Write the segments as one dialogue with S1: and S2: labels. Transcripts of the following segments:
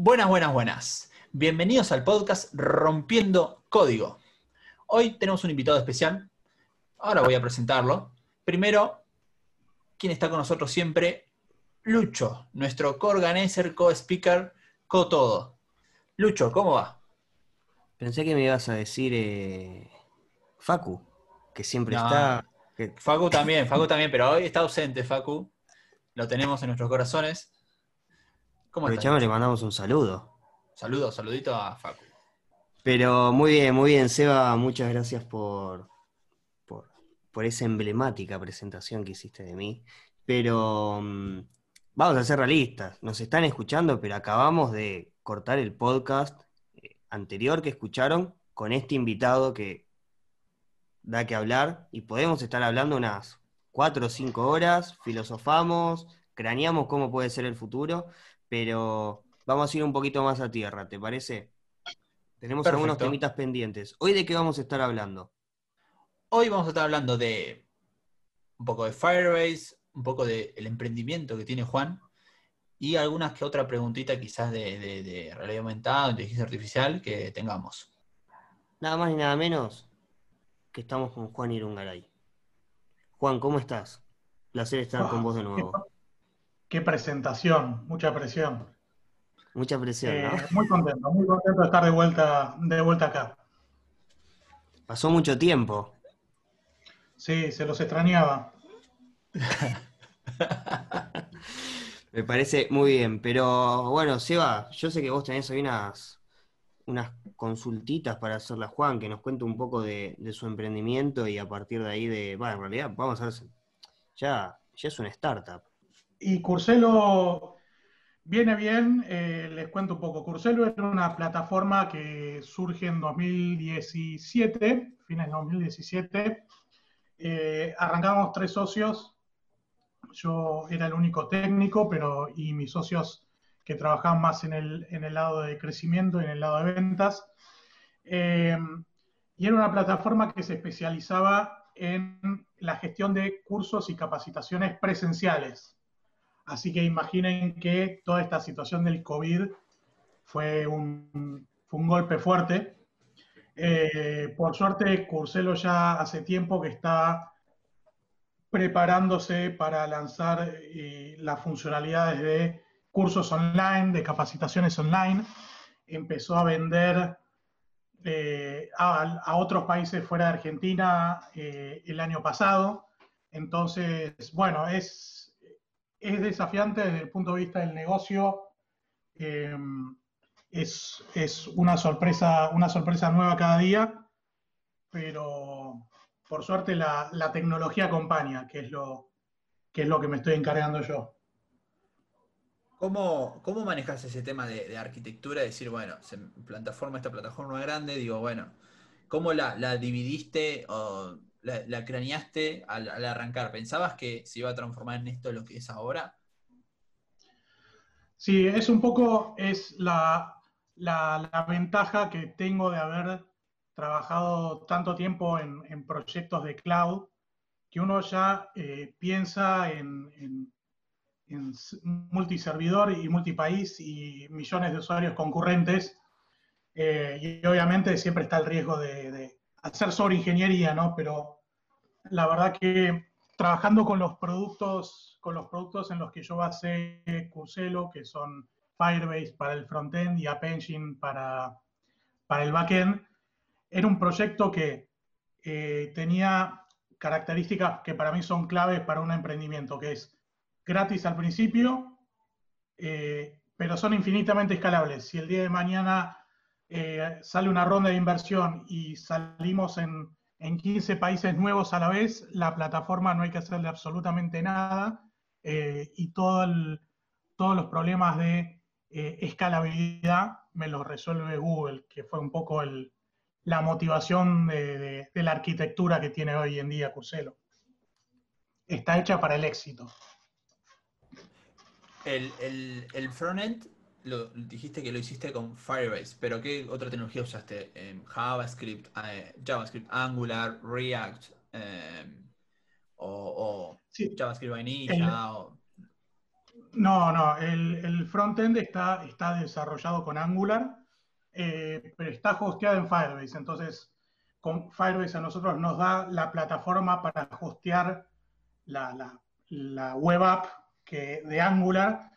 S1: Buenas, buenas, buenas. Bienvenidos al podcast Rompiendo Código. Hoy tenemos un invitado especial. Ahora voy a presentarlo. Primero, quien está con nosotros siempre, Lucho, nuestro co-organizer, co-speaker, co-todo. Lucho, ¿cómo va?
S2: Pensé que me ibas a decir eh, Facu, que siempre
S1: No,
S2: está. que-
S1: Facu también, Facu también, pero hoy está ausente, Facu. Lo tenemos en nuestros corazones. ¿Cómo
S2: aprovechamos y le mandamos un saludo.
S1: Saludos, saludito a Facu.
S2: Pero muy bien, muy bien, Seba, muchas gracias por, por, por esa emblemática presentación que hiciste de mí. Pero mm, vamos a ser realistas, nos están escuchando, pero acabamos de cortar el podcast eh, anterior que escucharon con este invitado que da que hablar y podemos estar hablando unas cuatro o cinco horas, filosofamos, craneamos cómo puede ser el futuro, pero vamos a ir un poquito más a tierra, ¿te parece? Tenemos algunos
S1: Perfecto.
S2: temitas pendientes. ¿Hoy de qué vamos a estar hablando?
S1: Hoy vamos a estar hablando de un poco de Firebase, un poco del emprendimiento que tiene Juan y algunas que otra preguntita quizás de, de- de realidad aumentada, inteligencia artificial que tengamos.
S2: Nada más ni nada menos que estamos con Juan Irungaray. Juan, ¿cómo estás? Placer estar con vos de nuevo.
S3: Qué presentación, mucha presión.
S2: Mucha presión, ¿no?
S3: Eh, muy contento, muy contento de estar de vuelta, de vuelta acá.
S2: Pasó mucho tiempo.
S3: Sí, se los extrañaba.
S2: Me parece muy bien, pero bueno, Seba, yo sé que vos tenés ahí unas, unas consultitas para hacerle a Juan, que nos cuente un poco de, de su emprendimiento y a partir de ahí de, bueno, en realidad vamos a ver, si- ya, ya es una startup.
S3: Y Curselo viene bien, eh, les cuento un poco. Curselo era una plataforma que surge en 2017, fines de 2017. Eh, arrancamos tres socios. Yo era el único técnico, pero y mis socios que trabajaban más en el, en el lado de crecimiento en el lado de ventas. Eh, y era una plataforma que se especializaba en la gestión de cursos y capacitaciones presenciales. Así que imaginen que toda esta situación del COVID fue un, fue un golpe fuerte. Eh, por suerte, Curselo ya hace tiempo que está preparándose para lanzar eh, las funcionalidades de cursos online, de capacitaciones online. Empezó a vender eh, a, a otros países fuera de Argentina el año pasado. Entonces, bueno, es, es desafiante desde el punto de vista del negocio. eh, es, es una, sorpresa, una sorpresa nueva cada día, pero por suerte la, la tecnología acompaña, que es, lo, que es lo que me estoy encargando yo.
S1: ¿Cómo, cómo manejas ese tema de, de arquitectura? Decir, bueno, se plataforma, esta plataforma grande, digo, bueno, ¿cómo la, la dividiste la, craneaste al, arrancar? ¿Pensabas que se iba a transformar en esto lo que es ahora?
S3: Sí, es un poco, es la, la, ventaja que tengo de haber trabajado tanto tiempo en, en proyectos de cloud, que uno ya eh, piensa en, en, multiservidor y multipaís y millones de usuarios concurrentes. eh, y obviamente siempre está el riesgo de hacer sobreingeniería, ¿no? Pero la verdad que trabajando con los productos, con los productos en los que yo basé Curselo, que son Firebase para el frontend y App Engine para, para el backend, era un proyecto que eh, tenía características que para mí son claves para un emprendimiento, que es gratis al principio, eh, pero son infinitamente escalables. Si el día de mañana eh, sale una ronda de inversión y salimos en, en 15 países nuevos a la vez, la plataforma no hay que hacerle absolutamente nada eh, y todo el- todos los problemas de eh, escalabilidad me los resuelve Google, que fue un poco el- la motivación de, de- de la arquitectura que tiene hoy en día Curselo. Está hecha para el éxito.
S1: El, el, el frontend, lo, dijiste que lo hiciste con Firebase, pero ¿qué otra tecnología usaste? Em, JavaScript, eh, JavaScript, Angular, React, em, o, o
S3: Sí.
S1: JavaScript Vanilla, o
S3: No, no, el, el frontend está, está desarrollado con Angular, eh, pero está hosteado en Firebase. Entonces, con Firebase a nosotros nos da la plataforma para hostear la, web app que, de Angular,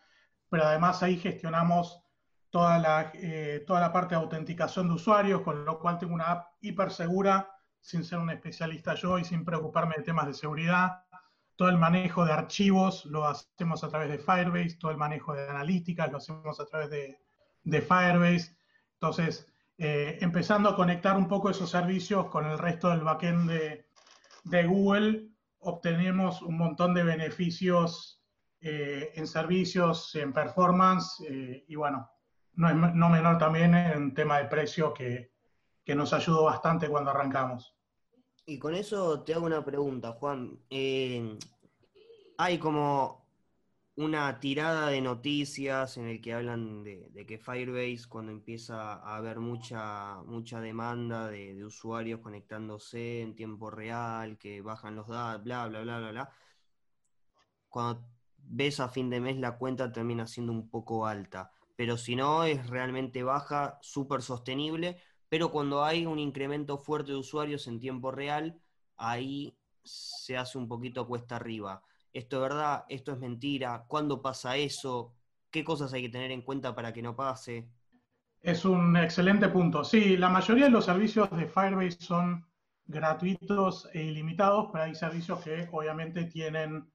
S3: pero además ahí gestionamos toda la, eh, toda la parte de autenticación de usuarios, con lo cual tengo una app hiper segura, sin ser un especialista yo y sin preocuparme de temas de seguridad. Todo el manejo de archivos lo hacemos a través de Firebase, todo el manejo de analíticas lo hacemos a través de, de Firebase. Entonces, eh, empezando a conectar un poco esos servicios con el resto del backend de, de Google, obtenemos un montón de beneficios eh, en servicios, en performance eh, y bueno, no, es, no menor también en tema de precio que, que, nos ayudó bastante cuando arrancamos.
S2: Y con eso te hago una pregunta, Juan. Eh, hay como una tirada de noticias en el que hablan de, que Firebase, cuando empieza a haber mucha, mucha demanda de, usuarios conectándose en tiempo real, que bajan los datos, bla, bla, bla, bla, bla, cuando ves a fin de mes la cuenta termina siendo un poco alta. Pero si no, es realmente baja, súper sostenible. Pero cuando hay un incremento fuerte de usuarios en tiempo real, ahí se hace un poquito cuesta arriba esto es verdad, esto es mentira, cuándo pasa eso, qué cosas hay que tener en cuenta para que no pase.
S3: Es un excelente punto. Sí, la mayoría de los servicios de Firebase son gratuitos e ilimitados, pero hay servicios que obviamente tienen,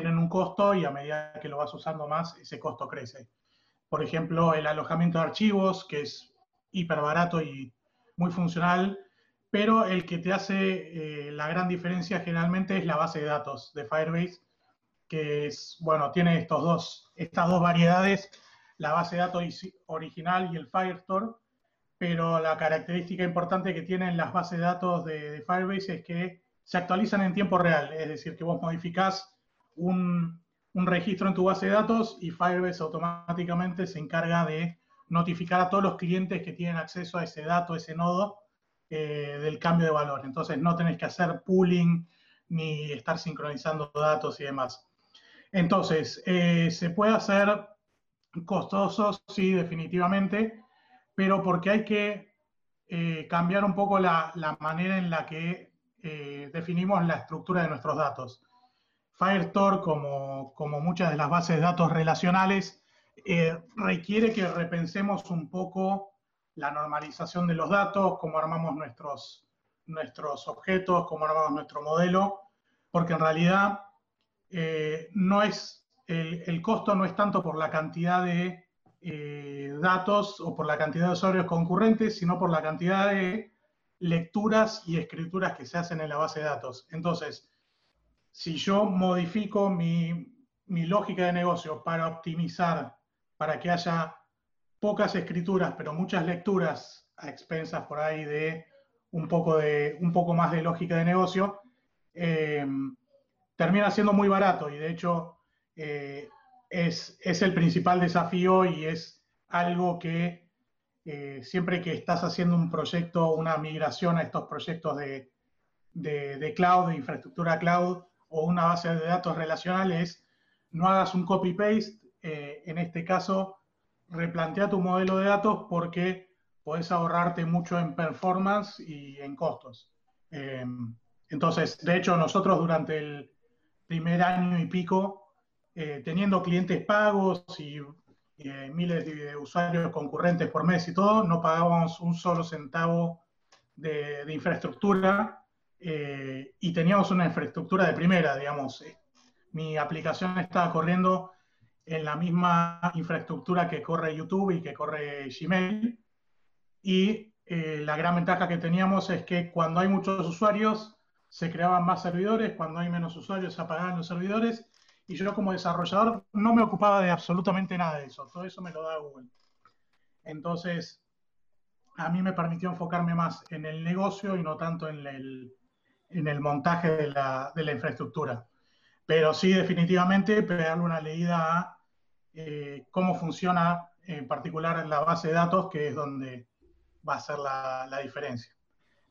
S3: tienen un costo y a medida que lo vas usando más, ese costo crece. Por ejemplo, el alojamiento de archivos, que es hiper barato y muy funcional, pero el que te hace eh, la gran diferencia generalmente es la base de datos de Firebase, que es, bueno, tiene estos dos, estas dos variedades, la base de datos original y el Firestore, pero la característica importante que tienen las bases de datos de, Firebase es que se actualizan en tiempo real, es decir, que vos modificás un, registro en tu base de datos y Firebase automáticamente se encarga de notificar a todos los clientes que tienen acceso a ese dato, ese nodo, eh, del cambio de valor. Entonces no tenés que hacer pooling ni estar sincronizando datos y demás. Entonces, eh, ¿se puede hacer costoso? Sí, definitivamente, pero porque hay que eh, cambiar un poco la, manera en la que definimos la estructura de nuestros datos. Firestore, como, como muchas de las bases de datos relacionales, requiere que repensemos un poco la normalización de los datos, cómo armamos nuestros, nuestros objetos, cómo armamos nuestro modelo, porque en realidad eh, no es, el, costo no es tanto por la cantidad de eh, datos o por la cantidad de usuarios concurrentes, sino por la cantidad de lecturas y escrituras que se hacen en la base de datos. Entonces, si yo modifico mi, lógica de negocio para optimizar, para que haya pocas escrituras, pero muchas lecturas a expensas por ahí de un poco, de, un poco más de lógica de negocio, eh, termina siendo muy barato y de hecho eh, es, el principal desafío y es algo que eh, siempre que estás haciendo un proyecto, una migración a estos proyectos de, cloud, de infraestructura cloud o una base de datos relacionales, no hagas un copy-paste, eh, en este caso replantea tu modelo de datos porque puedes ahorrarte mucho en performance y en costos. entonces, de hecho, nosotros durante el, primer año y pico, eh, teniendo clientes pagos y eh, miles de usuarios concurrentes por mes y todo, no pagábamos un solo centavo de, infraestructura eh, y teníamos una infraestructura de primera, digamos. Mi aplicación estaba corriendo en la misma infraestructura que corre YouTube y que corre Gmail. Y la gran ventaja que teníamos es que cuando hay muchos usuarios, se creaban más servidores, cuando hay menos usuarios se apagaban los servidores, y yo como desarrollador no me ocupaba de absolutamente nada de eso, todo eso me lo da Google. Entonces, a mí me permitió enfocarme más en el negocio y no tanto en el, en el montaje de la, de la, infraestructura. Pero sí, definitivamente, pegarle una leída a eh, cómo funciona en particular la base de datos, que es donde va a ser la, la diferencia.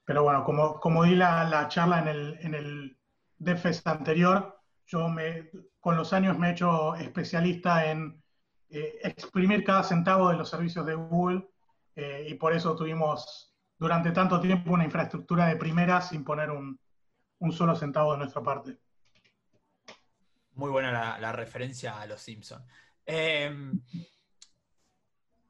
S3: Pero bueno, como, como di la, charla en el, en el DevFest anterior, yo me, con los años me he hecho especialista en eh, exprimir cada centavo de los servicios de Google eh, y por eso tuvimos durante tanto tiempo una infraestructura de primera sin poner un, solo centavo de nuestra parte.
S1: Muy buena la, referencia a los Simpsons. Em,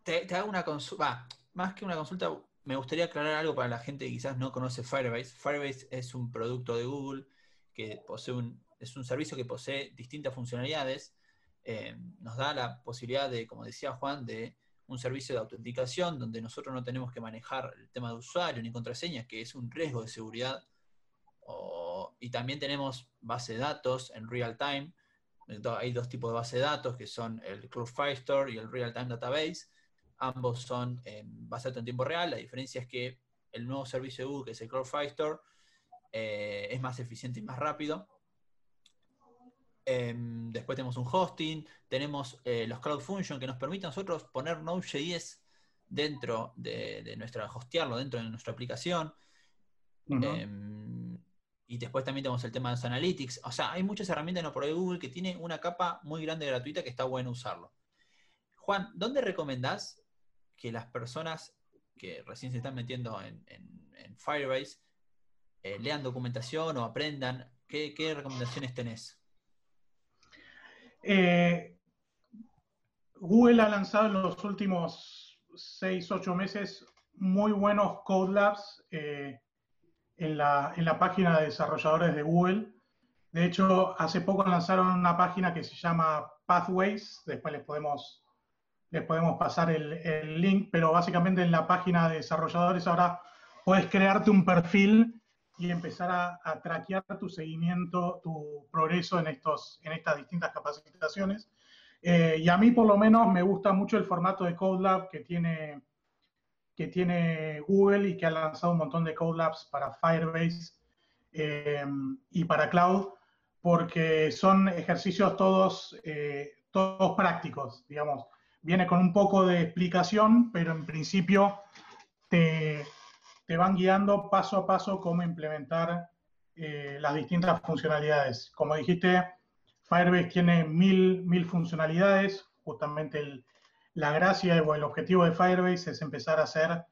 S1: te, hago una consulta, más que una consulta, me gustaría aclarar algo para la gente que quizás no conoce Firebase. Firebase es un producto de Google que posee un, es un servicio que posee distintas funcionalidades. Em, nos da la posibilidad de, como decía Juan, de un servicio de autenticación donde nosotros no tenemos que manejar el tema de usuario ni contraseñas, que es un riesgo de seguridad. Y también tenemos base de datos en real time. Hay dos tipos de base de datos que son el Cloud Firestore y el Real Time Database. Ambos son de datos en tiempo real. La diferencia es que el nuevo servicio de Google, que es el Cloud Firestore, eh, es más eficiente y más rápido. Em, después tenemos un hosting, tenemos eh, los Cloud Functions que nos permiten a nosotros poner Node.js dentro de, nuestra, hostearlo dentro de nuestra aplicación. Em, y después también tenemos el tema de los analytics. O sea, hay muchas herramientas en por Google que tiene una capa muy grande gratuita que está bueno usarlo. Juan, ¿dónde recomendás que las personas que recién se están metiendo en, Firebase eh, lean documentación o aprendan? ¿Qué recomendaciones tenés?
S3: Eh, Google ha lanzado en los últimos 6, 8 meses muy buenos Code Labs eh, en, la, en, la, página de desarrolladores de Google. De hecho, hace poco lanzaron una página que se llama Pathways, después les podemos, les podemos pasar el, el link, pero básicamente en la página de desarrolladores ahora puedes crearte un perfil y empezar a, a, traquear tu seguimiento, tu progreso en, estos, en estas distintas capacitaciones. Eh, y a mí por lo menos me gusta mucho el formato de Code Lab que tiene, que tiene Google y que ha lanzado un montón de Code Labs para Firebase eh, y para Cloud, porque son ejercicios todos, eh, todos prácticos, digamos. Viene con un poco de explicación, pero en principio te, te van guiando paso a paso cómo implementar eh, las distintas funcionalidades. Como dijiste, Firebase tiene mil, mil funcionalidades. Justamente la gracia o el objetivo de Firebase es empezar a hacer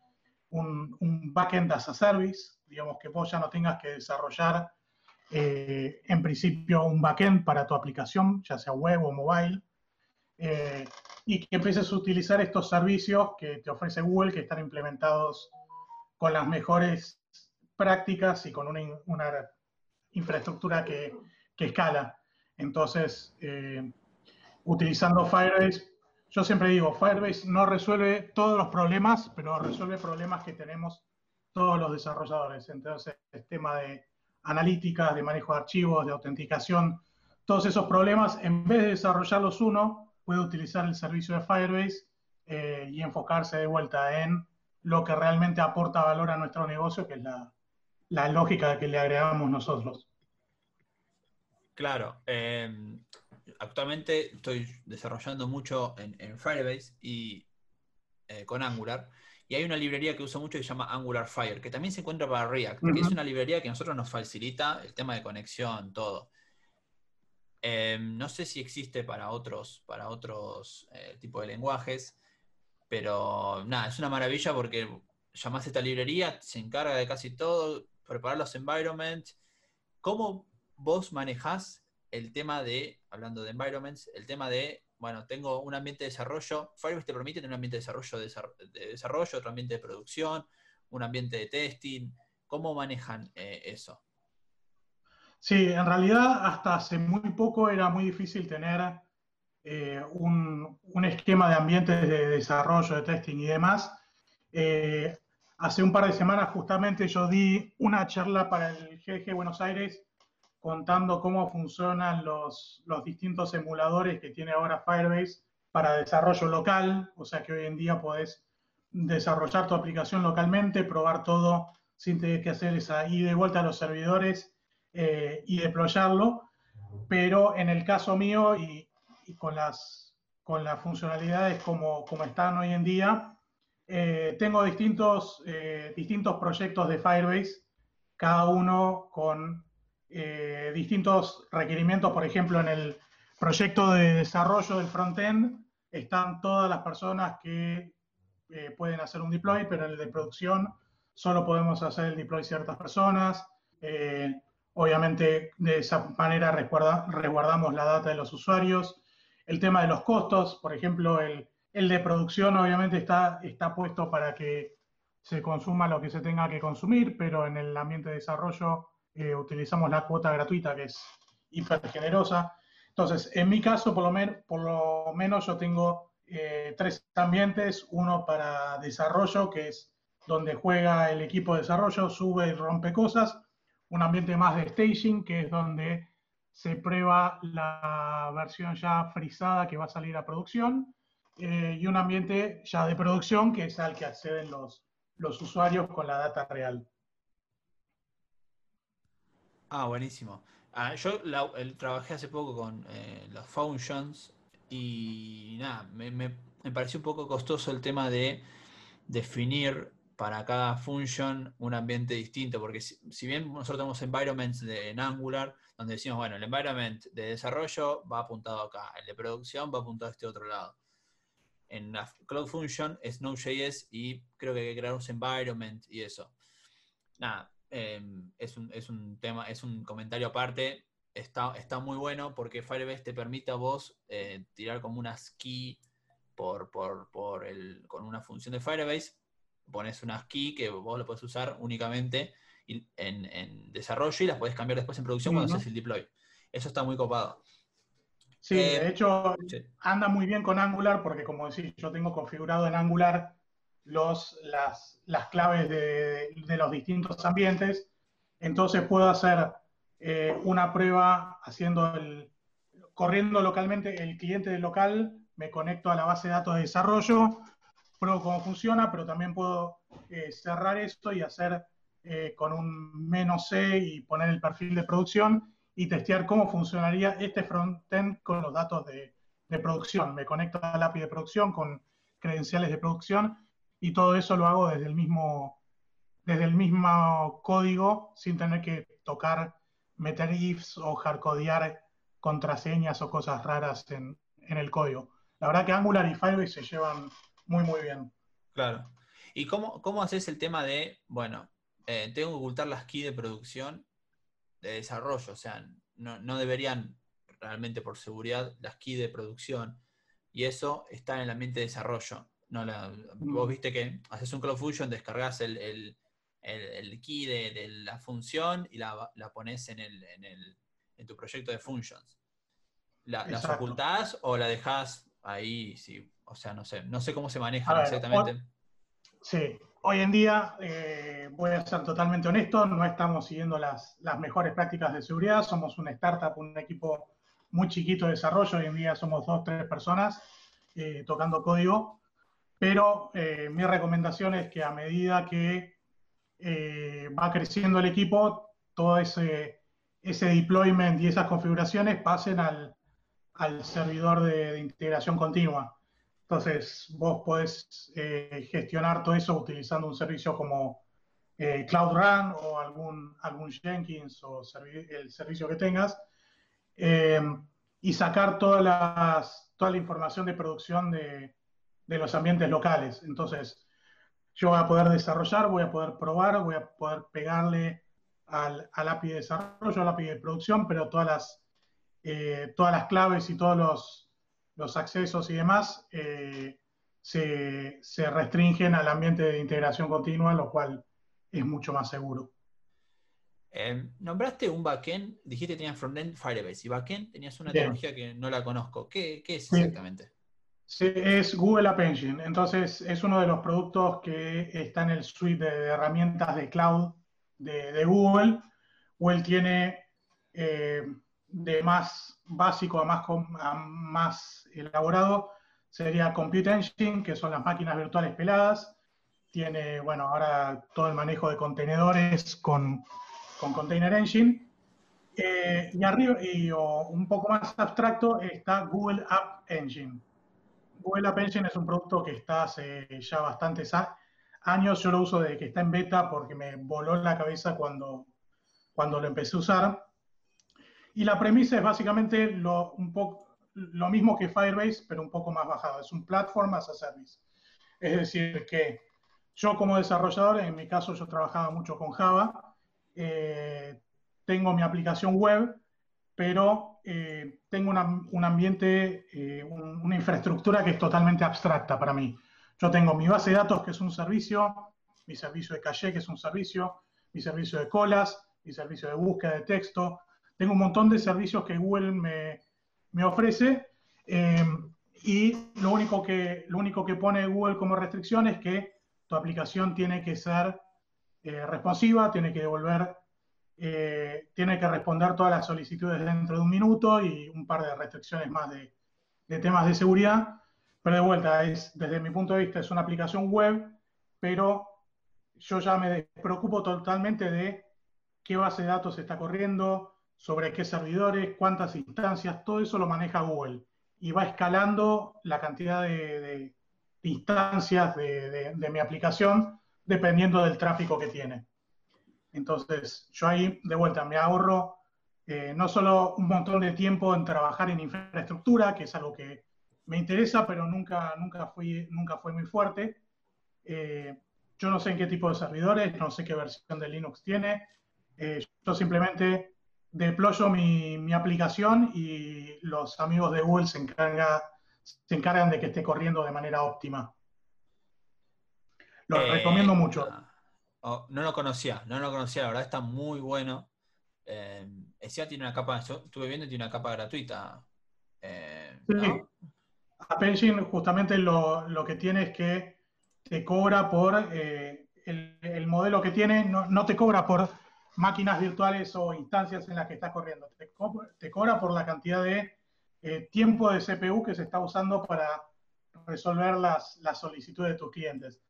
S3: un, un, backend as a service, digamos que vos ya no tengas que desarrollar eh, en principio un backend para tu aplicación, ya sea web o mobile, eh, y que empieces a utilizar estos servicios que te ofrece Google, que están implementados con las mejores prácticas y con una, infraestructura que, escala. Entonces, eh, utilizando Firebase, yo siempre digo, Firebase no resuelve todos los problemas, pero resuelve problemas que tenemos todos los desarrolladores. Entonces, el tema de analítica, de manejo de archivos, de autenticación, todos esos problemas, en vez de desarrollarlos uno, puede utilizar el servicio de Firebase eh, y enfocarse de vuelta en lo que realmente aporta valor a nuestro negocio, que es la, lógica que le agregamos nosotros.
S1: Claro. Em, actualmente estoy desarrollando mucho en, Firebase y eh, con Angular. Y hay una librería que uso mucho que se llama Angular Fire, que también se encuentra para React, que es una librería que a nosotros nos facilita el tema de conexión, todo. Em, no sé si existe para otros, para otros eh, tipos de lenguajes. Pero nada, es una maravilla porque llamás a esta librería, se encarga de casi todo, preparar los environments. ¿Cómo vos manejás el tema de, hablando de environments, el tema de, bueno, tengo un ambiente de desarrollo, Firebase te permite tener un ambiente de desarrollo, de desarrollo otro ambiente de producción, un ambiente de testing. ¿Cómo manejan eh, eso?
S3: Sí, en realidad hasta hace muy poco era muy difícil tener eh, un, esquema de ambientes de desarrollo, de testing y demás. Eh, hace un par de semanas justamente yo di una charla para el GG Buenos Aires contando cómo funcionan los, los distintos emuladores que tiene ahora Firebase para desarrollo local, o sea que hoy en día podés desarrollar tu aplicación localmente, probar todo sin tener que hacer esa ida y vuelta a los servidores eh, y deployarlo. Pero en el caso mío, y, y con las, con las funcionalidades como, como están hoy en día, eh, tengo distintos, eh, distintos proyectos de Firebase, cada uno con eh, distintos requerimientos, por ejemplo, en el proyecto de desarrollo del frontend están todas las personas que eh, pueden hacer un deploy, pero en el de producción solo podemos hacer el deploy ciertas personas. Eh, obviamente, de esa manera resguardamos la data de los usuarios. El tema de los costos, por ejemplo, el, el de producción obviamente está, está puesto para que se consuma lo que se tenga que consumir, pero en el ambiente de desarrollo eh, utilizamos la cuota gratuita que es hiper generosa. Entonces, en mi caso, por lo, por lo menos yo tengo eh, tres ambientes, uno para desarrollo, que es donde juega el equipo de desarrollo, sube y rompe cosas, un ambiente más de staging, que es donde se prueba la versión ya frisada que va a salir a producción, eh, y un ambiente ya de producción, que es al que acceden los, los usuarios con la data real.
S1: Ah, buenísimo. Ah, yo trabajé hace poco con eh, los functions y nada, me, me, pareció un poco costoso el tema de definir para cada function un ambiente distinto, porque si, bien nosotros tenemos environments en Angular, donde decimos, bueno, el environment de desarrollo va apuntado acá, el de producción va apuntado a este otro lado. En la Cloud Function es Node.js y creo que hay que crear un environment y eso. Nada, em, es, un, es, un, tema, es un comentario aparte. Está, está muy bueno porque Firebase te permite a vos eh, tirar como una ski por, por, por el, con una función de Firebase. Pones una ski que vos lo puedes usar únicamente en, en desarrollo y las puedes cambiar después en producción cuando haces el deploy. Eso está muy copado.
S3: Sí, de eh, hecho anda muy bien con Angular porque como decís, yo tengo configurado en Angular los, las, las claves de, de, los distintos ambientes, entonces puedo hacer eh, una prueba haciendo el, corriendo localmente el cliente del local, me conecto a la base de datos de desarrollo, pruebo cómo funciona, pero también puedo eh, cerrar esto y hacer con un menos C y poner el perfil de producción y testear cómo funcionaría este frontend con los datos de, producción. Me conecto al API de producción con credenciales de producción y todo eso lo hago desde el mismo, desde el mismo código sin tener que tocar, meter ifs o hardcodear contraseñas o cosas raras en, el código. La verdad que Angular y Firebase se llevan muy, muy bien.
S1: Claro. ¿Y cómo, cómo haces el tema de, bueno, eh, tengo que ocultar las keys de producción de desarrollo, o sea, no, deberían realmente por seguridad las keys de producción y eso está en el ambiente de desarrollo. No vos mm. viste que haces un Cloud Fusion, descargas el, el, key de, la función y la, la pones en, el, en, tu proyecto de functions. ¿Las ocultás o la dejas ahí? Sí, o sea, no sé, no sé cómo se maneja exactamente.
S3: sí, Hoy en día, eh, voy a ser totalmente honesto, no estamos siguiendo las, mejores prácticas de seguridad, somos una startup, un equipo muy chiquito de desarrollo, hoy en día somos dos, tres personas eh, tocando código, pero eh, mi recomendación es que a medida que va creciendo el equipo, todo ese, ese deployment y esas configuraciones pasen al, servidor de integración continua. Entonces, vos podés eh, gestionar todo eso utilizando un servicio como eh, Cloud Run o algún, algún Jenkins o el servicio que tengas y sacar todas las, toda la información de producción de, de, los ambientes locales. Entonces, yo voy a poder desarrollar, voy a poder probar, voy a poder pegarle al, al API de desarrollo, al API de producción, pero todas las, eh, todas las claves y todos los los accesos y demás eh, se, restringen al ambiente de integración continua, lo cual es mucho más seguro.
S1: Em, nombraste un backend, dijiste que tenías frontend Firebase y backend tenías una tecnología que no la conozco. ¿Qué, es exactamente?
S3: Sí. Es Google App Engine. Entonces, es uno de los productos que está en el suite de, herramientas de cloud de, Google. Google tiene eh, de más básico a más, más elaborado sería Compute Engine, que son las máquinas virtuales peladas. Tiene, bueno, ahora todo el manejo de contenedores con, con Container Engine. Eh, y arriba, y un poco más abstracto, está Google App Engine. App Engine es un producto que está hace ya bastantes años. Yo lo uso desde que está en beta porque me voló en la cabeza cuando, cuando lo empecé a usar. Y la premisa es básicamente lo, un poco, lo mismo que Firebase, pero un poco más bajado. Es un platform as a service. Es decir, que yo como desarrollador, en mi caso yo trabajaba mucho con Java, eh, tengo mi aplicación web, pero eh, tengo un ambiente, eh, una infraestructura que es totalmente abstracta para mí. Yo tengo mi base de datos, que es un servicio, mi servicio de caché, que es un servicio, mi servicio de colas, mi servicio de búsqueda de texto. Tengo un montón de servicios que Google me, me ofrece y lo único, que, lo único que pone Google como restricción es que tu aplicación tiene que ser responsiva, tiene que devolver eh, tiene que responder todas las solicitudes dentro de un minuto y un par de restricciones más de, temas de seguridad. Pero de vuelta, es, desde mi punto de vista es una aplicación web, pero yo ya me preocupo totalmente de qué base de datos está corriendo, sobre qué servidores, cuántas instancias, todo eso lo maneja Google. Y va escalando la cantidad de, instancias de mi aplicación dependiendo del tráfico que tiene. Entonces, yo ahí de vuelta me ahorro eh, no solo un montón de tiempo en trabajar en infraestructura, que es algo que me interesa, pero nunca, nunca, fui, nunca fue muy fuerte. Eh, yo no sé en qué tipo de servidores, no sé qué versión de Linux tiene. Eh, yo simplemente deployo mi, mi, aplicación y los amigos de Google se, encarga, se encargan de que esté corriendo de manera óptima. Lo recomiendo mucho.
S1: Oh, no lo conocía, no lo conocía, la verdad está muy bueno. Eh, tiene una capa, yo estuve viendo, tiene una capa gratuita.
S3: Eh, sí. justamente lo, que tiene es que te cobra por eh, el, modelo que tiene, no, te cobra por máquinas virtuales o instancias en las que estás corriendo, te, cobra por la cantidad de eh, tiempo de CPU que se está usando para resolver las, las solicitudes de tus clientes.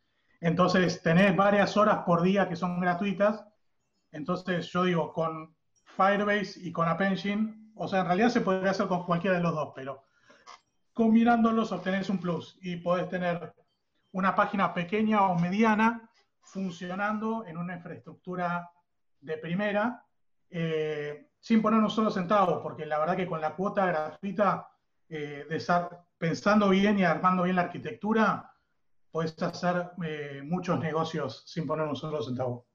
S3: Entonces, tenés varias horas por día que son gratuitas. Entonces, yo digo, con Firebase y con App Engine, o sea, en realidad se podría hacer con cualquiera de los dos, pero combinándolos obtenés un plus y podés tener una página pequeña o mediana funcionando en una infraestructura de primera, eh, sin poner un solo centavo, porque la verdad que con la cuota gratuita, eh, de pensando bien y armando bien la arquitectura, puedes hacer eh, muchos negocios sin poner un solo centavo.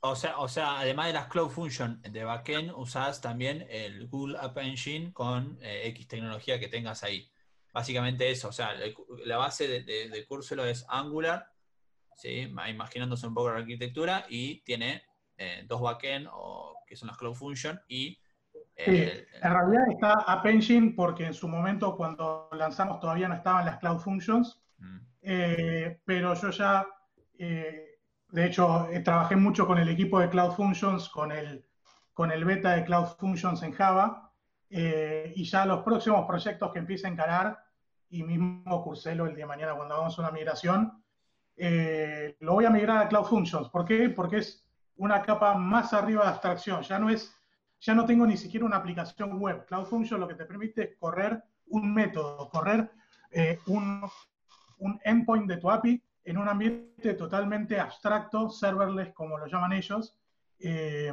S1: O sea, o sea, además de las Cloud Function de backend, usas también el Google App Engine con eh, X tecnología que tengas ahí. Básicamente eso, o sea, la base de, de, Curselo es Angular, ¿sí? imaginándose un poco la arquitectura, y tiene eh, dos backend, o, que son las Cloud Function, y...
S3: en realidad está App Engine porque en su momento cuando lanzamos todavía no estaban las Cloud Functions, mm. Eh, pero yo ya, eh, de hecho, eh, trabajé mucho con el equipo de Cloud Functions, con el, con el beta de Cloud Functions en Java, y ya los próximos proyectos que empiece a encarar, y mismo Curselo el día de mañana cuando hagamos una migración, lo voy a migrar a Cloud Functions. ¿Por qué? Porque es una capa más arriba de abstracción. Ya no es, ya no tengo ni siquiera una aplicación web. Cloud Functions lo que te permite es correr un método, correr un, un endpoint de tu API en un ambiente totalmente abstracto, serverless, como lo llaman ellos. Eh,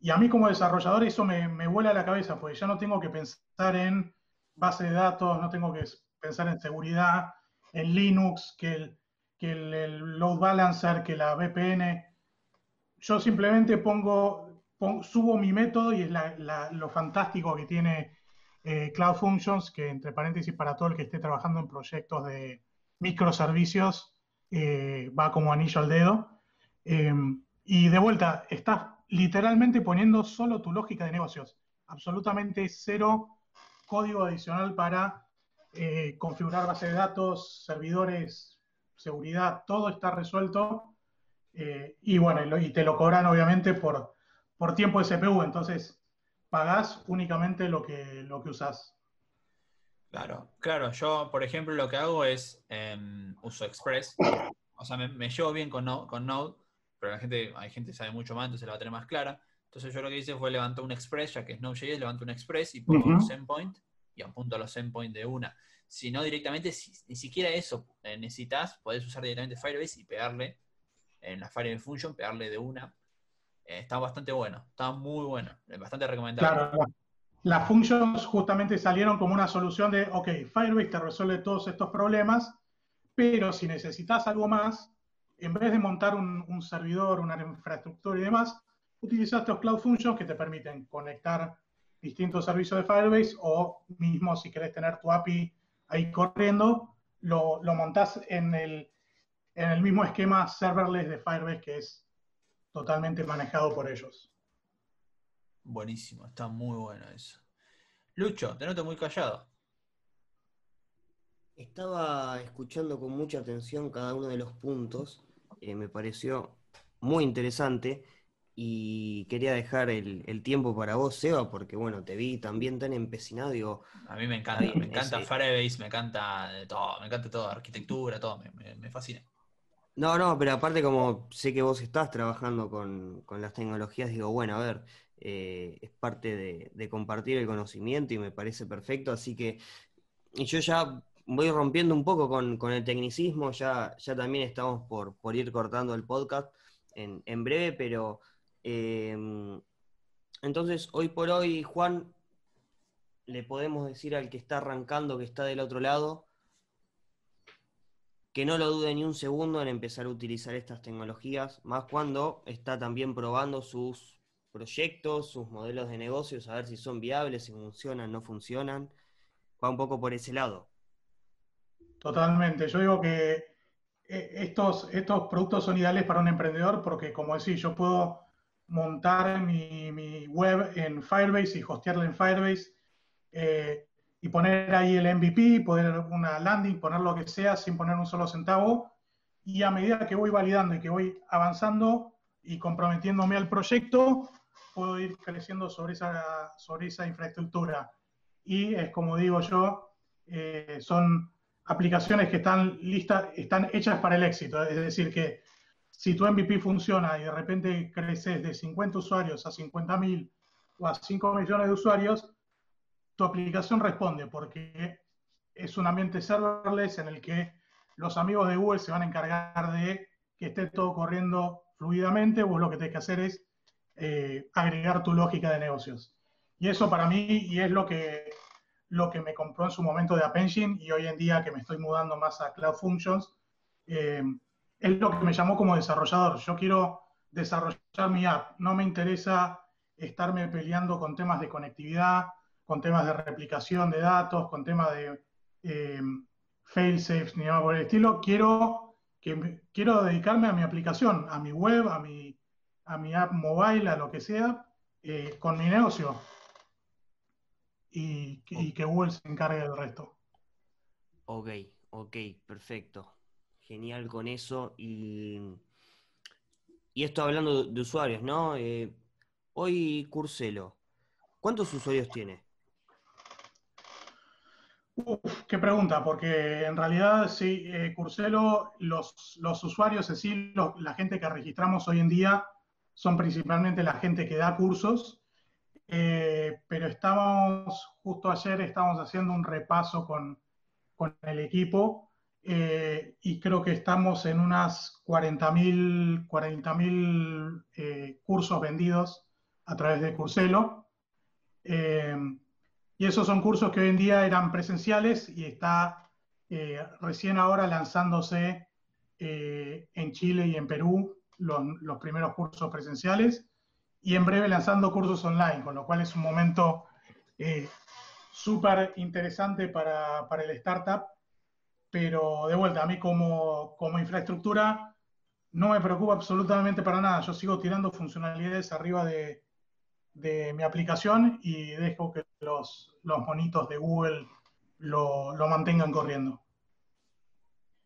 S3: y a mí como desarrollador eso me, me vuela la cabeza, porque ya no tengo que pensar en base de datos, no tengo que pensar en seguridad, en Linux, que el, que el, load balancer, que la VPN. Yo simplemente pongo, subo mi método y es lo fantástico que tiene eh, Cloud Functions, que entre paréntesis para todo el que esté trabajando en proyectos de, microservicios eh, va como anillo al dedo. Em, y de vuelta, estás literalmente poniendo solo tu lógica de negocios. Absolutamente cero código adicional para eh, configurar base de datos, servidores, seguridad, todo está resuelto. Eh, y bueno, y te lo cobran obviamente por, por tiempo de CPU, entonces pagás únicamente lo que, lo que usás.
S1: Claro, claro. Yo, por ejemplo, lo que hago es em, uso Express. O sea, me, llevo bien con, con Node, pero la gente, hay gente que sabe mucho más, entonces la va a tener más clara. Entonces yo lo que hice fue levantar un Express, ya que es Node.js, levanto un Express y pongo un endpoint y apunto a los endpoints de una. Si no directamente, ni siquiera eso eh, necesitas, podés usar directamente Firebase y pegarle en la Firebase Function, pegarle de una. Eh, está bastante bueno, está muy bueno, bastante recomendable.
S3: Claro, las functions justamente salieron como una solución de, ok, Firebase te resuelve todos estos problemas, pero si necesitas algo más, en vez de montar un, servidor, una infraestructura y demás, utilizas estos Cloud Functions que te permiten conectar distintos servicios de Firebase o mismo si querés tener tu API ahí corriendo, lo, lo montás en el, en el mismo esquema serverless de Firebase que es totalmente manejado por ellos.
S1: Buenísimo, está muy bueno eso. Lucho, te noto muy callado.
S2: Estaba escuchando con mucha atención cada uno de los puntos, eh, me pareció muy interesante y quería dejar el, tiempo para vos, Seba, porque bueno, te vi también tan empecinado, digo...
S1: A mí me encanta, me encanta Firebase, me encanta todo, me encanta todo, arquitectura, todo, me, fascina.
S2: No, no, pero aparte como sé que vos estás trabajando con, con las tecnologías, digo, bueno, a ver, eh, es parte de, compartir el conocimiento y me parece perfecto, así que yo ya voy rompiendo un poco con, el tecnicismo, ya, ya también estamos por, por ir cortando el podcast en, breve, pero em, entonces hoy por hoy, Juan, le podemos decir al que está arrancando, que está del otro lado, que no lo dude ni un segundo en empezar a utilizar estas tecnologías, más cuando está también probando sus proyectos, sus modelos de negocios, a ver si son viables, si funcionan, no funcionan. Va un poco por ese lado.
S3: Totalmente. Yo digo que eh, estos, estos productos son ideales para un emprendedor porque, como decís, yo puedo montar mi, web en Firebase y hostearla en Firebase eh, y poner ahí el MVP, poner una landing, poner lo que sea sin poner un solo centavo. Y a medida que voy validando y que voy avanzando y comprometiéndome al proyecto, puedo ir creciendo sobre esa, sobre esa infraestructura. Y es como digo yo, eh, son aplicaciones que están listas, están hechas para el éxito. Es decir, que si tu MVP funciona y de repente creces de 50 usuarios a 50.000 o a 5 millones de usuarios, tu aplicación responde porque es un ambiente serverless en el que los amigos de Google se van a encargar de que esté todo corriendo fluidamente. Vos lo que tenés que hacer es eh, agregar tu lógica de negocios. Y eso para mí, y es lo que, lo que me compró en su momento de App Engine, y hoy en día que me estoy mudando más a Cloud Functions, eh, es lo que me llamó como desarrollador. Yo quiero desarrollar mi app, no me interesa estarme peleando con temas de conectividad, con temas de replicación de datos, con temas de eh, fail-safes, ni nada por el estilo. Quiero, que, quiero dedicarme a mi aplicación, a mi web, a mi, a mi app mobile, a lo que sea, eh, con mi negocio. Y, que Google se encargue del resto.
S2: Ok, ok, perfecto. Genial con eso. Y, y esto hablando de usuarios, ¿no? Eh, hoy Curselo, ¿cuántos usuarios tiene?
S3: Uf, qué pregunta, porque en realidad sí, eh, Curselo, los, los usuarios, es decir, la gente que registramos hoy en día son principalmente la gente que da cursos, eh, pero estábamos, justo ayer estábamos haciendo un repaso con, el equipo eh, y creo que estamos en unas 40.000 40 eh, cursos vendidos a través de Curselo. y esos son cursos que hoy en día eran presenciales y está recién ahora lanzándose en Chile y en Perú los, primeros cursos presenciales y en breve lanzando cursos online, con lo cual es un momento eh, súper interesante para, el startup, pero de vuelta, a mí como, infraestructura no me preocupa absolutamente para nada, yo sigo tirando funcionalidades arriba de, mi aplicación y dejo que los, los monitos de Google lo, lo mantengan corriendo.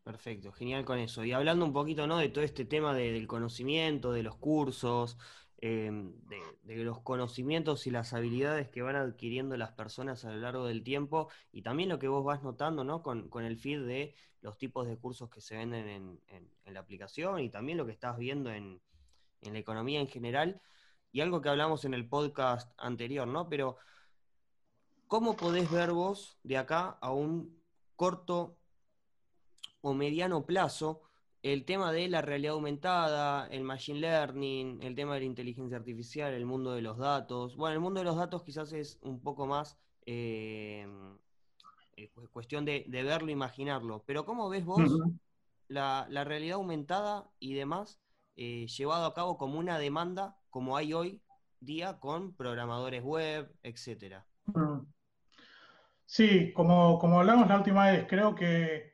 S2: Perfecto, genial con eso. Y hablando un poquito ¿no? de todo este tema del conocimiento, de los cursos, em, de, los conocimientos y las habilidades que van adquiriendo las personas a lo largo del tiempo, y también lo que vos vas notando ¿no? con, el feed de los tipos de cursos que se venden en, la aplicación y también lo que estás viendo en, en la economía en general, y algo que hablamos en el podcast anterior, ¿no? Pero, ¿cómo podés ver vos de acá a un corto o mediano plazo el tema de la realidad aumentada, el machine learning, el tema de la inteligencia artificial, el mundo de los datos. Bueno, el mundo de los datos quizás es un poco más eh, eh, cuestión de, verlo, imaginarlo. Pero ¿cómo ves vos la, realidad aumentada y demás eh, llevado a cabo como una demanda como hay hoy día con programadores web, etcétera?
S3: Sí, como, como hablamos la última vez, creo que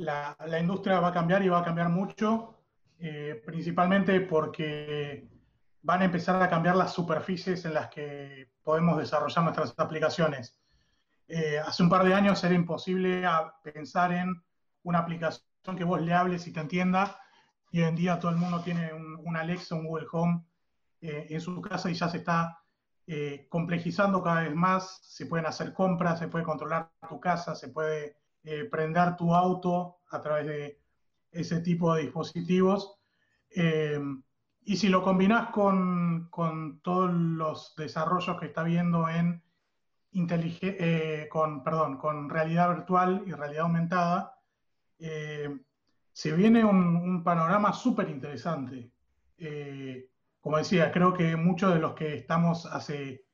S3: la, industria va a cambiar y va a cambiar mucho, eh, principalmente porque van a empezar a cambiar las superficies en las que podemos desarrollar nuestras aplicaciones. Eh, hace un par de años era imposible pensar en una aplicación que vos le hables y te entienda, y hoy en día todo el mundo tiene un, Alexa, un Google Home eh, en su casa y ya se está complejizando cada vez más, se pueden hacer compras, se puede controlar tu casa, se puede eh, prender tu auto a través de ese tipo de dispositivos. Eh, y si lo combinas con, todos los desarrollos que está viendo en eh, con, perdón, con realidad virtual y realidad aumentada, se viene un, panorama súper interesante. como decía, creo que muchos de los que estamos hace,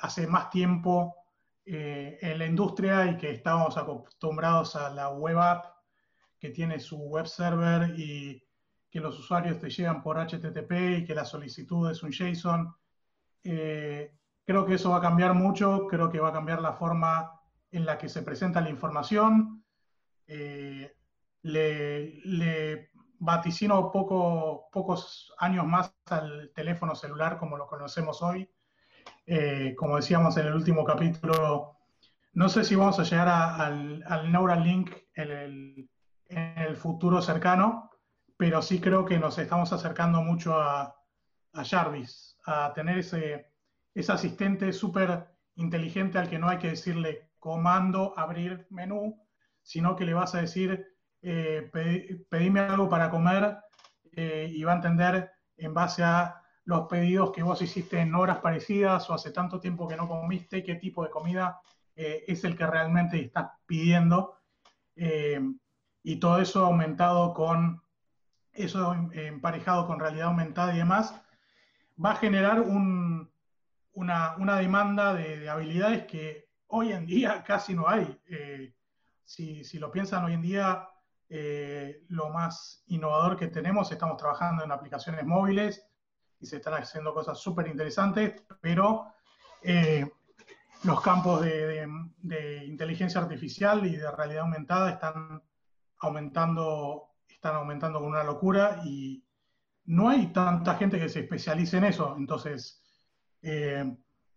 S3: hace más tiempo eh, en la industria y que estamos acostumbrados a la web app que tiene su web server y que los usuarios te llegan por HTTP y que la solicitud es un JSON. Eh, creo que eso va a cambiar mucho, creo que va a cambiar la forma en la que se presenta la información. Eh, le, vaticino poco, pocos años más al teléfono celular como lo conocemos hoy. Eh, como decíamos en el último capítulo, no sé si vamos a llegar al, al, Neuralink en el, futuro cercano, pero sí creo que nos estamos acercando mucho a, Jarvis, a tener ese, ese asistente súper inteligente al que no hay que decirle comando, abrir menú, sino que le vas a decir, eh, pedime algo para comer eh, y va a entender en base a los pedidos que vos hiciste en horas parecidas o hace tanto tiempo que no comiste, qué tipo de comida eh, es el que realmente estás pidiendo. Eh, y todo eso aumentado con, eso emparejado con realidad aumentada y demás, va a generar una, demanda de, habilidades que hoy en día casi no hay. Eh, si, si, lo piensan hoy en día, lo más innovador que tenemos, estamos trabajando en aplicaciones móviles, y se están haciendo cosas súper interesantes, pero eh, los campos de, inteligencia artificial y de realidad aumentada están aumentando, están aumentando con una locura y no hay tanta gente que se especialice en eso. Entonces, eh,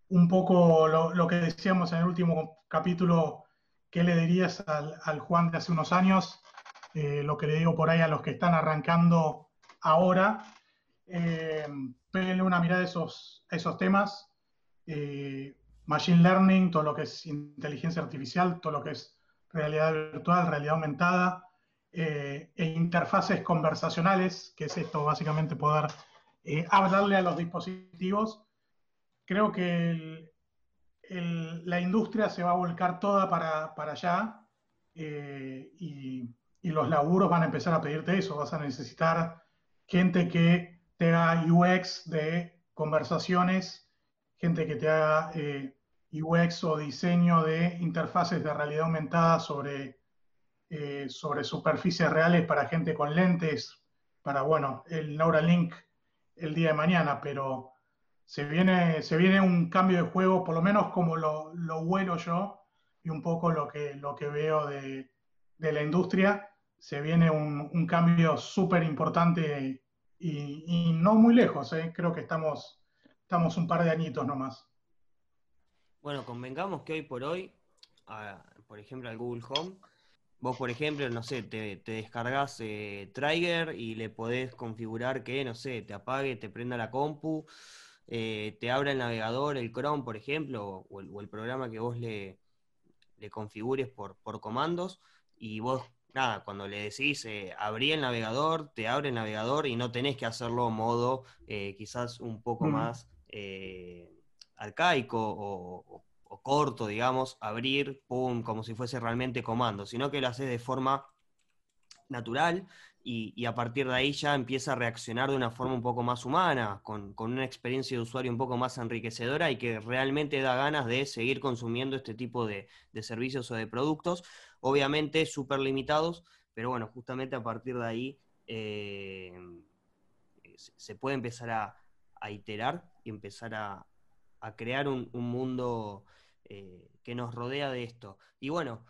S3: un poco lo, que decíamos en el último capítulo, ¿qué le dirías al, Juan de hace unos años? Eh, lo que le digo por ahí a los que están arrancando ahora, eh, una mirada a esos, esos temas. Eh, machine learning, todo lo que es inteligencia artificial, todo lo que es realidad virtual, realidad aumentada, eh, e interfaces conversacionales, que es esto básicamente poder eh, hablarle a los dispositivos. Creo que la industria se va a volcar toda para, para allá y, y los laburos van a empezar a pedirte eso. Vas a necesitar gente que te haga UX de conversaciones, gente que te haga eh, UX o diseño de interfaces de realidad aumentada sobre, eh, sobre superficies reales para gente con lentes, para, bueno, el Neuralink el día de mañana, pero se viene, se viene un cambio de juego, por lo menos como lo, lo vuelo yo y un poco lo que, lo que veo de, la industria, se viene un, un cambio súper importante y, no muy lejos, ¿eh? creo que estamos, estamos un par de añitos nomás.
S2: Bueno, convengamos que hoy por hoy, por ejemplo, al Google Home, vos, por ejemplo, no sé, te, te descargas eh, Trigger y le podés configurar que, no sé, te apague, te prenda la compu, eh, te abra el navegador, el Chrome, por ejemplo, o el, programa que vos le, le configures por, por comandos, y vos nada, cuando le decís eh, abrí el navegador, te abre el navegador y no tenés que hacerlo modo eh, quizás un poco más eh, arcaico o, corto, digamos, abrir, pum, como si fuese realmente comando, sino que lo haces de forma natural y, a partir de ahí ya empieza a reaccionar de una forma un poco más humana, con, una experiencia de usuario un poco más enriquecedora y que realmente da ganas de seguir consumiendo este tipo de, servicios o de productos, obviamente súper limitados, pero bueno, justamente a partir de ahí eh, se puede empezar a, iterar y empezar a, crear un, mundo eh, que nos rodea de esto. Y bueno,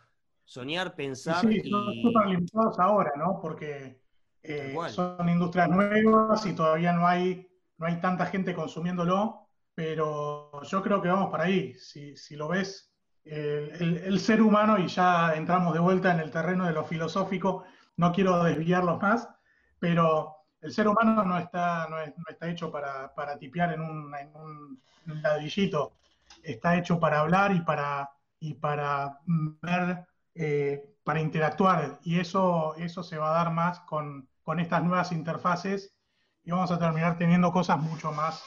S2: soñar, pensar.
S3: Sí, son súper limitados ahora, ¿no? Porque eh, son industrias nuevas y todavía no hay, no hay tanta gente consumiéndolo, pero yo creo que vamos para ahí. Si, si lo ves, el, ser humano, y ya entramos de vuelta en el terreno de lo filosófico, no quiero desviarlos más, pero el ser humano no está, no, está hecho para, tipear en un, ladrillito, está hecho para hablar y para, y para ver, eh, para interactuar, y eso, eso se va a dar más con, con estas nuevas interfaces. Y vamos a terminar teniendo cosas mucho más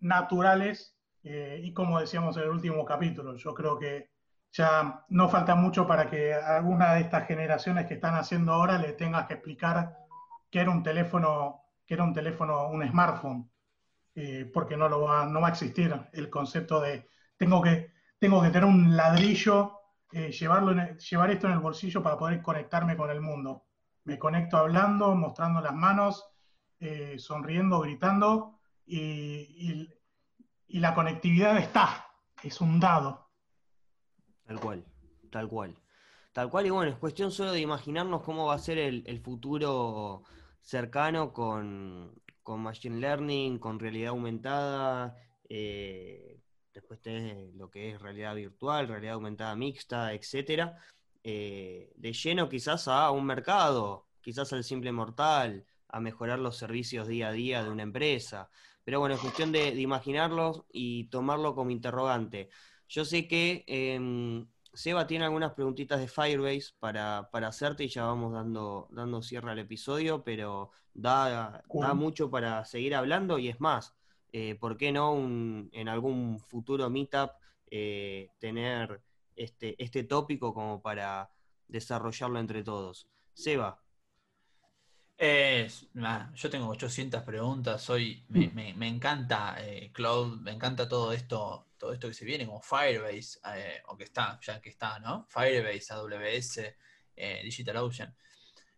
S3: naturales eh, y como decíamos en el último capítulo, yo creo que ya no falta mucho para que alguna de estas generaciones que están haciendo ahora le tengas que explicar que era un teléfono, que era un teléfono, un smartphone, eh, porque no, lo va, no va a existir el concepto de tengo que, tengo que tener un ladrillo, eh, llevarlo llevar esto en el bolsillo para poder conectarme con el mundo. Me conecto hablando, mostrando las manos, eh, sonriendo, gritando, y, la conectividad está, es un dado.
S2: Tal cual, tal cual. Tal cual, y bueno, es cuestión solo de imaginarnos cómo va a ser el, futuro cercano con, Machine Learning, con realidad aumentada, eh, después tenés lo que es realidad virtual, realidad aumentada mixta, etcétera eh, de lleno quizás a un mercado, quizás al simple mortal, a mejorar los servicios día a día de una empresa. Pero bueno, es cuestión de, imaginarlo y tomarlo como interrogante. Yo sé que em, Seba tiene algunas preguntitas de Firebase para, hacerte y ya vamos dando, dando cierre al episodio, pero da, da mucho para seguir hablando y es más, eh, ¿por qué no en algún futuro meetup eh, tener este, este tópico como para desarrollarlo entre todos. Seba.
S1: Yo tengo 800 preguntas, hoy me, mm. encanta eh, Cloud, me encanta todo esto, todo esto que se viene, como Firebase, eh, o que está, ya que está, ¿no? Firebase, AWS, eh, DigitalOcean.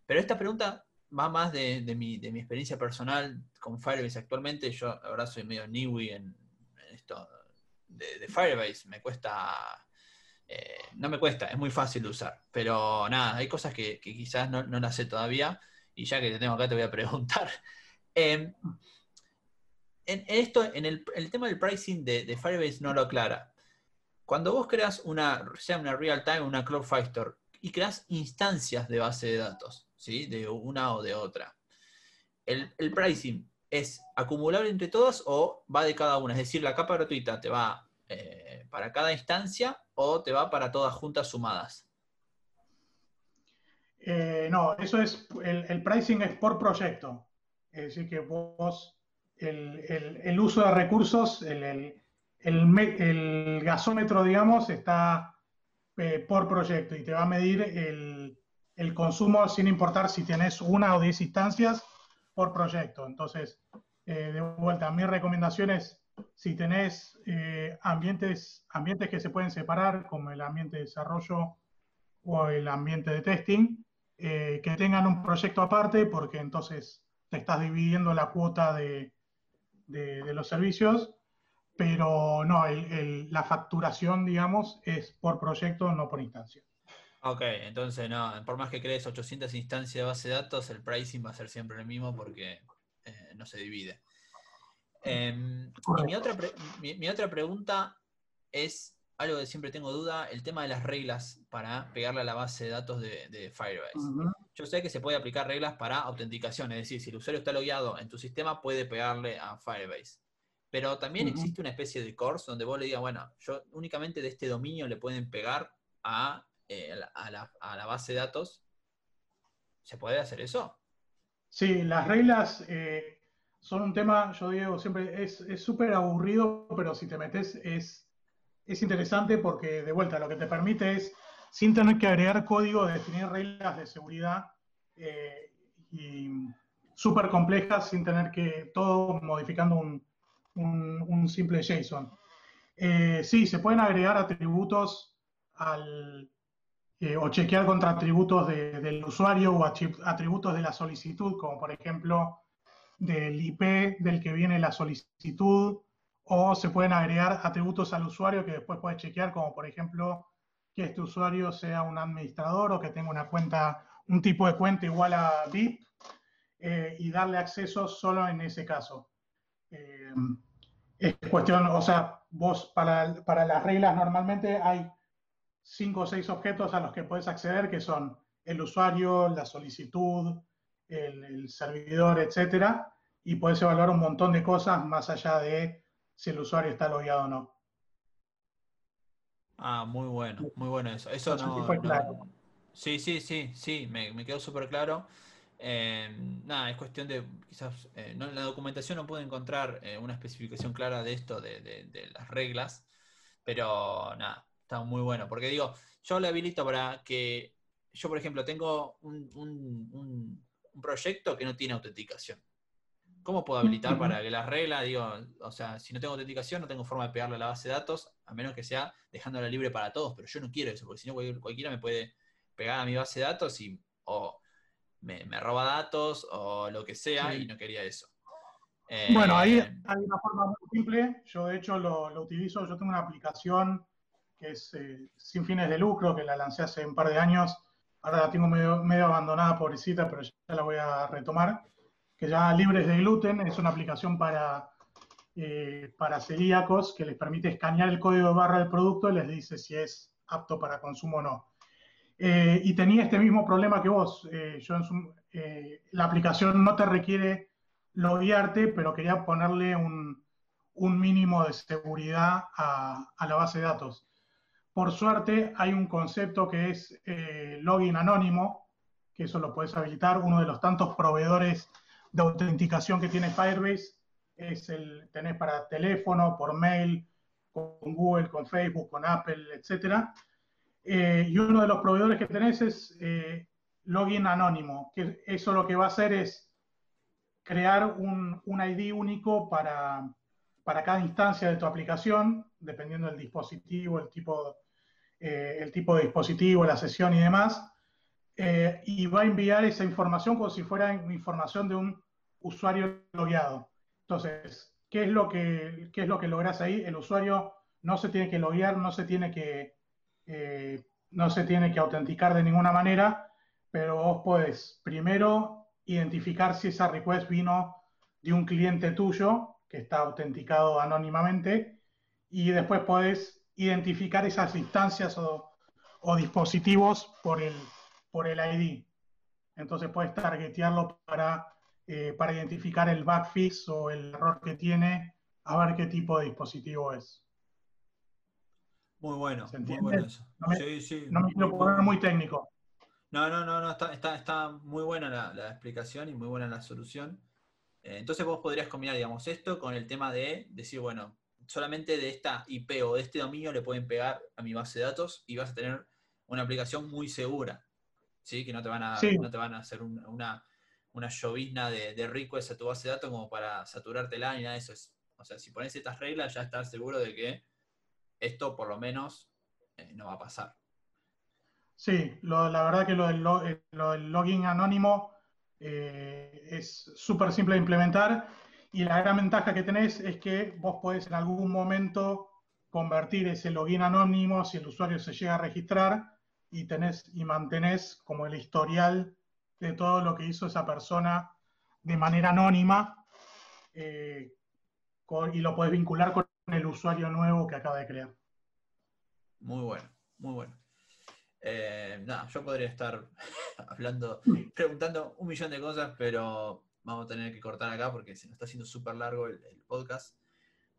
S1: Pero esta pregunta va más de, mi, experiencia personal con Firebase actualmente. Yo ahora soy medio newbie en, esto de, de, Firebase. Me cuesta eh, no me cuesta, es muy fácil de usar. Pero nada, hay cosas que, quizás no, las sé todavía. Y ya que te tengo acá, te voy a preguntar. Em, en, esto, en el, tema del pricing de, Firebase no lo aclara. Cuando vos creas una, sea una real time una Cloud Store y creas instancias de base de datos, ¿sí? de una o de otra, el, el pricing es acumulable entre todas o va de cada una. Es decir, la capa gratuita te va eh, para cada instancia o te va para todas juntas sumadas?
S3: Eh, no, eso es, el, pricing es por proyecto. Es decir, que vos, el, uso de recursos, el, gasómetro, digamos, está eh, por proyecto y te va a medir el, consumo sin importar si tienes una o diez instancias por proyecto. Entonces, de vuelta, mi recomendación es si tenés eh, ambientes, ambientes que se pueden separar, como el ambiente de desarrollo o el ambiente de testing, eh, que tengan un proyecto aparte, porque entonces te estás dividiendo la cuota de, los servicios, pero no, la facturación, digamos, es por proyecto, no por instancia.
S1: Ok, entonces no, por más que crees 800 instancias de base de datos, el pricing va a ser siempre el mismo porque eh, no se divide. Em, mi, otra mi, otra pregunta es algo que siempre tengo duda, el tema de las reglas para pegarle a la base de datos de, Firebase. Yo sé que se puede aplicar reglas para autenticación, es decir, si el usuario está logueado en tu sistema, puede pegarle a Firebase. Pero también existe una especie de course donde vos le digas, bueno, yo únicamente de este dominio le pueden pegar a, eh, a, la, base de datos. ¿Se puede hacer eso?
S3: Sí, las reglas eh, son un tema, yo digo siempre, es súper aburrido, pero si te metes es, es interesante porque de vuelta lo que te permite es, sin tener que agregar código, definir reglas de seguridad eh, súper complejas sin tener que todo modificando un, simple JSON. Eh, sí, se pueden agregar atributos eh, o chequear contra atributos del usuario o atributos de la solicitud, como por ejemplo del IP del que viene la solicitud, o se pueden agregar atributos al usuario que después puedes chequear, como por ejemplo que este usuario sea un administrador o que tenga una cuenta, un tipo de cuenta igual a VIP, eh, y darle acceso solo en ese caso. Eh, es cuestión, o sea, vos para, para, las reglas normalmente hay cinco o seis objetos a los que puedes acceder, que son el usuario, la solicitud, el, servidor, etcétera, y puedes evaluar un montón de cosas más allá de si el usuario está logueado o no.
S1: Ah, muy bueno, muy bueno eso. Eso no, Sí, sí, sí, sí, me, me quedó súper claro. Em, nada, es cuestión de, quizás, eh, en la documentación no puedo encontrar eh, una especificación clara de esto, de, las reglas, pero nada, está muy bueno, porque digo, yo le habilito para que, yo por ejemplo, tengo un, proyecto que no tiene autenticación. ¿Cómo puedo habilitar para que las reglas, digo, o sea, si no tengo autenticación, no tengo forma de pegarle a la base de datos, a menos que sea dejándola libre para todos, pero yo no quiero eso, porque si no cualquiera me puede pegar a mi base de datos y o me, roba datos o lo que sea y no quería eso.
S3: bueno, ahí eh, hay una forma muy simple. Yo de hecho lo, utilizo, yo tengo una aplicación que es eh, sin fines de lucro, que la lancé hace un par de años. Ahora la tengo medio, medio abandonada, pobrecita, pero ya la voy a retomar. Que ya Libres de Gluten es una aplicación para, eh, para celíacos que les permite escanear el código de barra del producto y les dice si es apto para consumo o no. Eh, y tenía este mismo problema que vos. Eh, yo la aplicación no te requiere loguearte, pero quería ponerle un, mínimo de seguridad a, la base de datos. Por suerte, hay un concepto que es login anónimo, que eso lo puedes habilitar. Uno de los tantos proveedores de autenticación que tiene Firebase es el tenés para teléfono, por mail, con Google, con Facebook, con Apple, etcétera. Eh, y uno de los proveedores que tenés es eh, login anónimo, que eso lo que va a hacer es crear un, ID único para, cada instancia de tu aplicación, dependiendo del dispositivo, el tipo, eh, el tipo de dispositivo, la sesión y demás, y va a enviar esa información como si fuera información de un usuario logueado. Entonces, ¿qué es lo que, qué es lo que logras ahí? El usuario no se tiene que loguear, no se tiene que eh, no se tiene que autenticar de ninguna manera, pero vos podés primero identificar si esa request vino de un cliente tuyo que está autenticado anónimamente y después podés identificar esas instancias o, dispositivos por el, por el ID. Entonces puedes targetearlo para, eh, para identificar el backfix o el error que tiene, a ver qué tipo de dispositivo es.
S1: Muy bueno, muy bueno eso.
S3: No me, sí, sí, no me quiero poner muy técnico.
S1: No, no, no, no está, está, está muy buena la, explicación y muy buena la solución. Eh, entonces vos podrías combinar, digamos, esto con el tema de decir, bueno, solamente de esta IP o de este dominio le pueden pegar a mi base de datos y vas a tener una aplicación muy segura. ¿Sí? Que no te van a, no te van a hacer una, una llovizna de, de requests a tu base de datos como para saturártela ni nada de eso. o sea, si pones estas reglas ya estás seguro de que esto por lo menos eh, no va a pasar.
S3: Sí, la verdad que lo del, eh, login anónimo eh, es súper simple de implementar y la gran ventaja que tenés es que vos podés en algún momento convertir ese login anónimo si el usuario se llega a registrar y tenés y mantenés como el historial de todo lo que hizo esa persona de manera anónima y lo podés vincular con el usuario nuevo que acaba de crear.
S1: Muy bueno, muy bueno. Eh, yo podría estar hablando, preguntando un millón de cosas, pero vamos a tener que cortar acá porque se nos está haciendo súper largo el, podcast.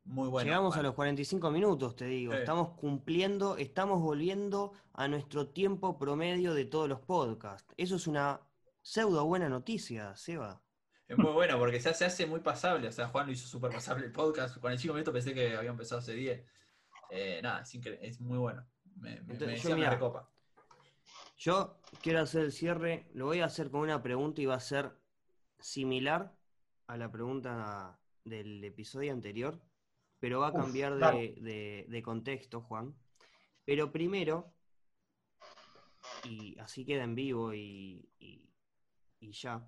S1: Muy bueno.
S2: Llegamos a los 45 minutos, te digo. Estamos cumpliendo, estamos volviendo a nuestro tiempo promedio de todos los podcasts. Eso es una pseudo buena noticia, Seba.
S1: Es muy bueno porque se hace, muy pasable. O sea, Juan lo hizo súper pasable el podcast. 45 minutos pensé que había empezado hace 10. Eh, nada, es, es, muy bueno. Me,
S2: yo, Yo quiero hacer el cierre, lo voy a hacer con una pregunta y va a ser similar a la pregunta del episodio anterior, pero va a
S3: Uf,
S2: cambiar de, de- de contexto, Juan. Pero primero, y así queda en vivo y, y- y ya,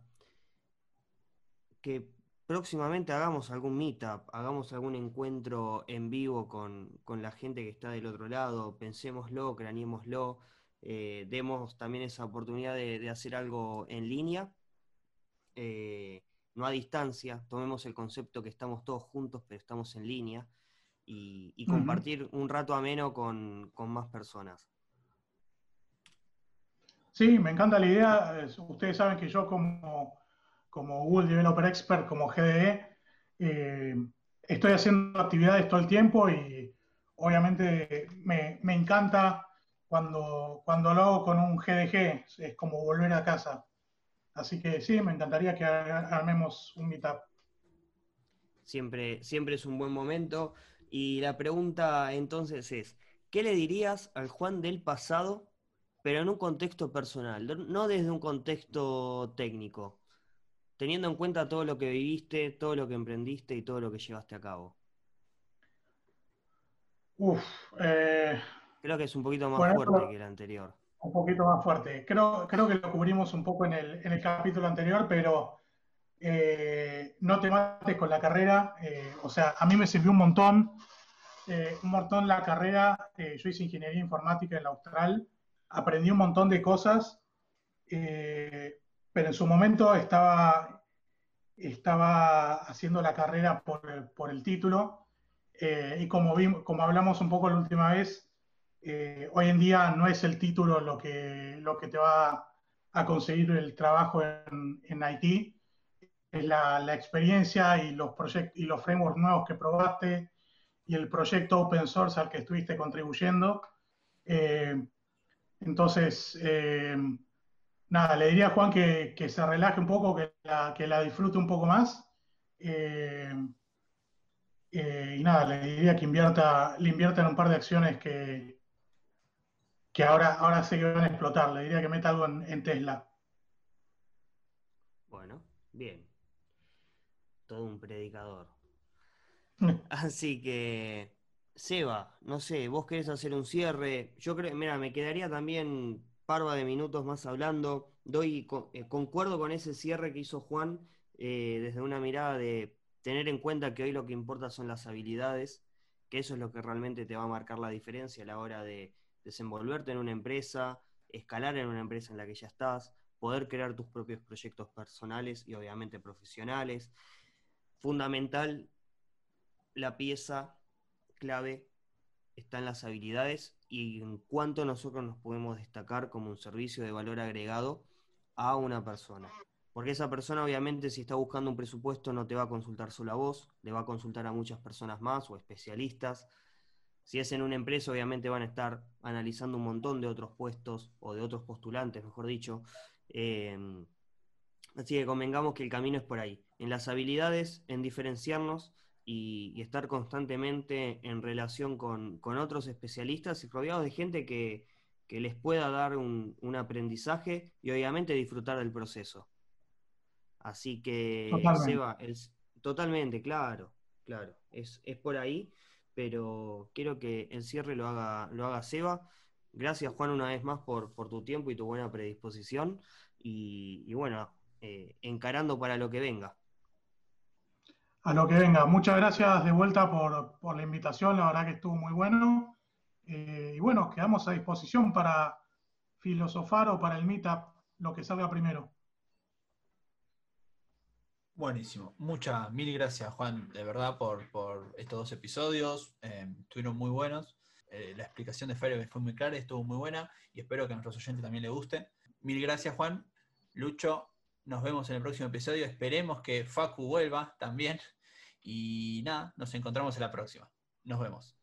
S2: que próximamente hagamos algún meetup, hagamos algún encuentro en vivo con, con la gente que está del otro lado, pensémoslo, craneémoslo, eh, demos también esa oportunidad de, de hacer algo en línea, eh, no a distancia, tomemos el concepto que estamos todos juntos, pero estamos en línea, y, compartir un rato ameno con, con más personas.
S3: Sí, me encanta la idea. Es- Ustedes saben que yo como, como Google Developer Expert, como GDE, eh, estoy haciendo actividades todo el tiempo y obviamente me, me encanta cuando, cuando lo hago con un GDG, es como volver a casa. Así que sí, me encantaría que armemos un meetup.
S2: Siempre, siempre es un buen momento. Y la pregunta entonces es, ¿qué le dirías al Juan del pasado, pero en un contexto personal, no- desde un contexto técnico, teniendo en cuenta todo lo que viviste, todo lo que emprendiste y todo lo que llevaste a cabo?
S3: Uf, eh,
S2: Creo que es un poquito más
S3: Bueno,
S2: fuerte que el anterior.
S3: Un poquito más fuerte. Creo, creo que lo cubrimos un poco en el, en el capítulo anterior, pero eh, no te mates con la carrera. eh, o sea, a mí me sirvió un montón, eh, un montón la carrera. eh, yo hice ingeniería informática en la Austral, aprendí un montón de cosas, eh, pero en su momento estaba, estaba haciendo la carrera por, por el título. eh, y como, vimos, como hablamos un poco la última vez, eh, hoy en día no es el título lo que, lo que te va a conseguir el trabajo en, en IT, es la, la experiencia y los, y los frameworks nuevos que probaste y el proyecto open source al que estuviste contribuyendo. Eh, entonces, eh, nada, le diría a Juan que, que se relaje un poco, que la, que la disfrute un poco más. Y nada, le diría que invierta, le invierta en un par de acciones que, que ahora, ahora sé que van a explotar. Le diría que meta algo en, en Tesla.
S2: Bueno, bien. Todo un predicador. Así que, Seba, no sé, vos querés hacer un cierre. Yo creo, mira, me quedaría también parva de minutos más hablando. Doy, eh, concuerdo con ese cierre que hizo Juan eh, desde una mirada de tener en cuenta que hoy lo que importa son las habilidades, que eso es lo que realmente te va a marcar la diferencia a la hora de desenvolverte en una empresa, escalar en una empresa en la que ya estás, poder crear tus propios proyectos personales y obviamente profesionales. Fundamental la pieza clave está en las habilidades y en cuánto nosotros nos podemos destacar como un servicio de valor agregado a una persona. Porque esa persona obviamente si está buscando un presupuesto no te va a consultar solo a vos, le va a consultar a muchas personas más o especialistas. Si es en una empresa obviamente van a estar analizando un montón de otros puestos o de otros postulantes, mejor dicho. Eh, así que convengamos que el camino es por ahí, en las habilidades, en diferenciarnos y, y estar constantemente en relación con, con otros especialistas y rodeados de gente que, que les pueda dar un, un aprendizaje y obviamente disfrutar del proceso. Así que,
S3: Totalmente.
S2: Seba, totalmente, claro, claro, es, es por ahí, pero quiero que el cierre lo haga, lo haga Seba. Gracias, Juan, una vez más por, por tu tiempo y tu buena predisposición. Y, y bueno, eh, encarando para lo que venga.
S3: A lo que venga. Muchas gracias de vuelta por, por la invitación. La verdad que estuvo muy bueno. Eh, y bueno, quedamos a disposición para filosofar o para el meetup, lo que salga primero.
S1: Buenísimo. Muchas, mil gracias, Juan, de verdad, por, estos dos episodios. Eh, estuvieron muy buenos. Eh, la explicación de Firebase fue muy clara, estuvo muy buena y espero que a nuestros oyentes también les guste. Mil gracias, Juan. Lucho, nos vemos en el próximo episodio. Esperemos que Facu vuelva también. Y nada, nos encontramos en la próxima. Nos vemos.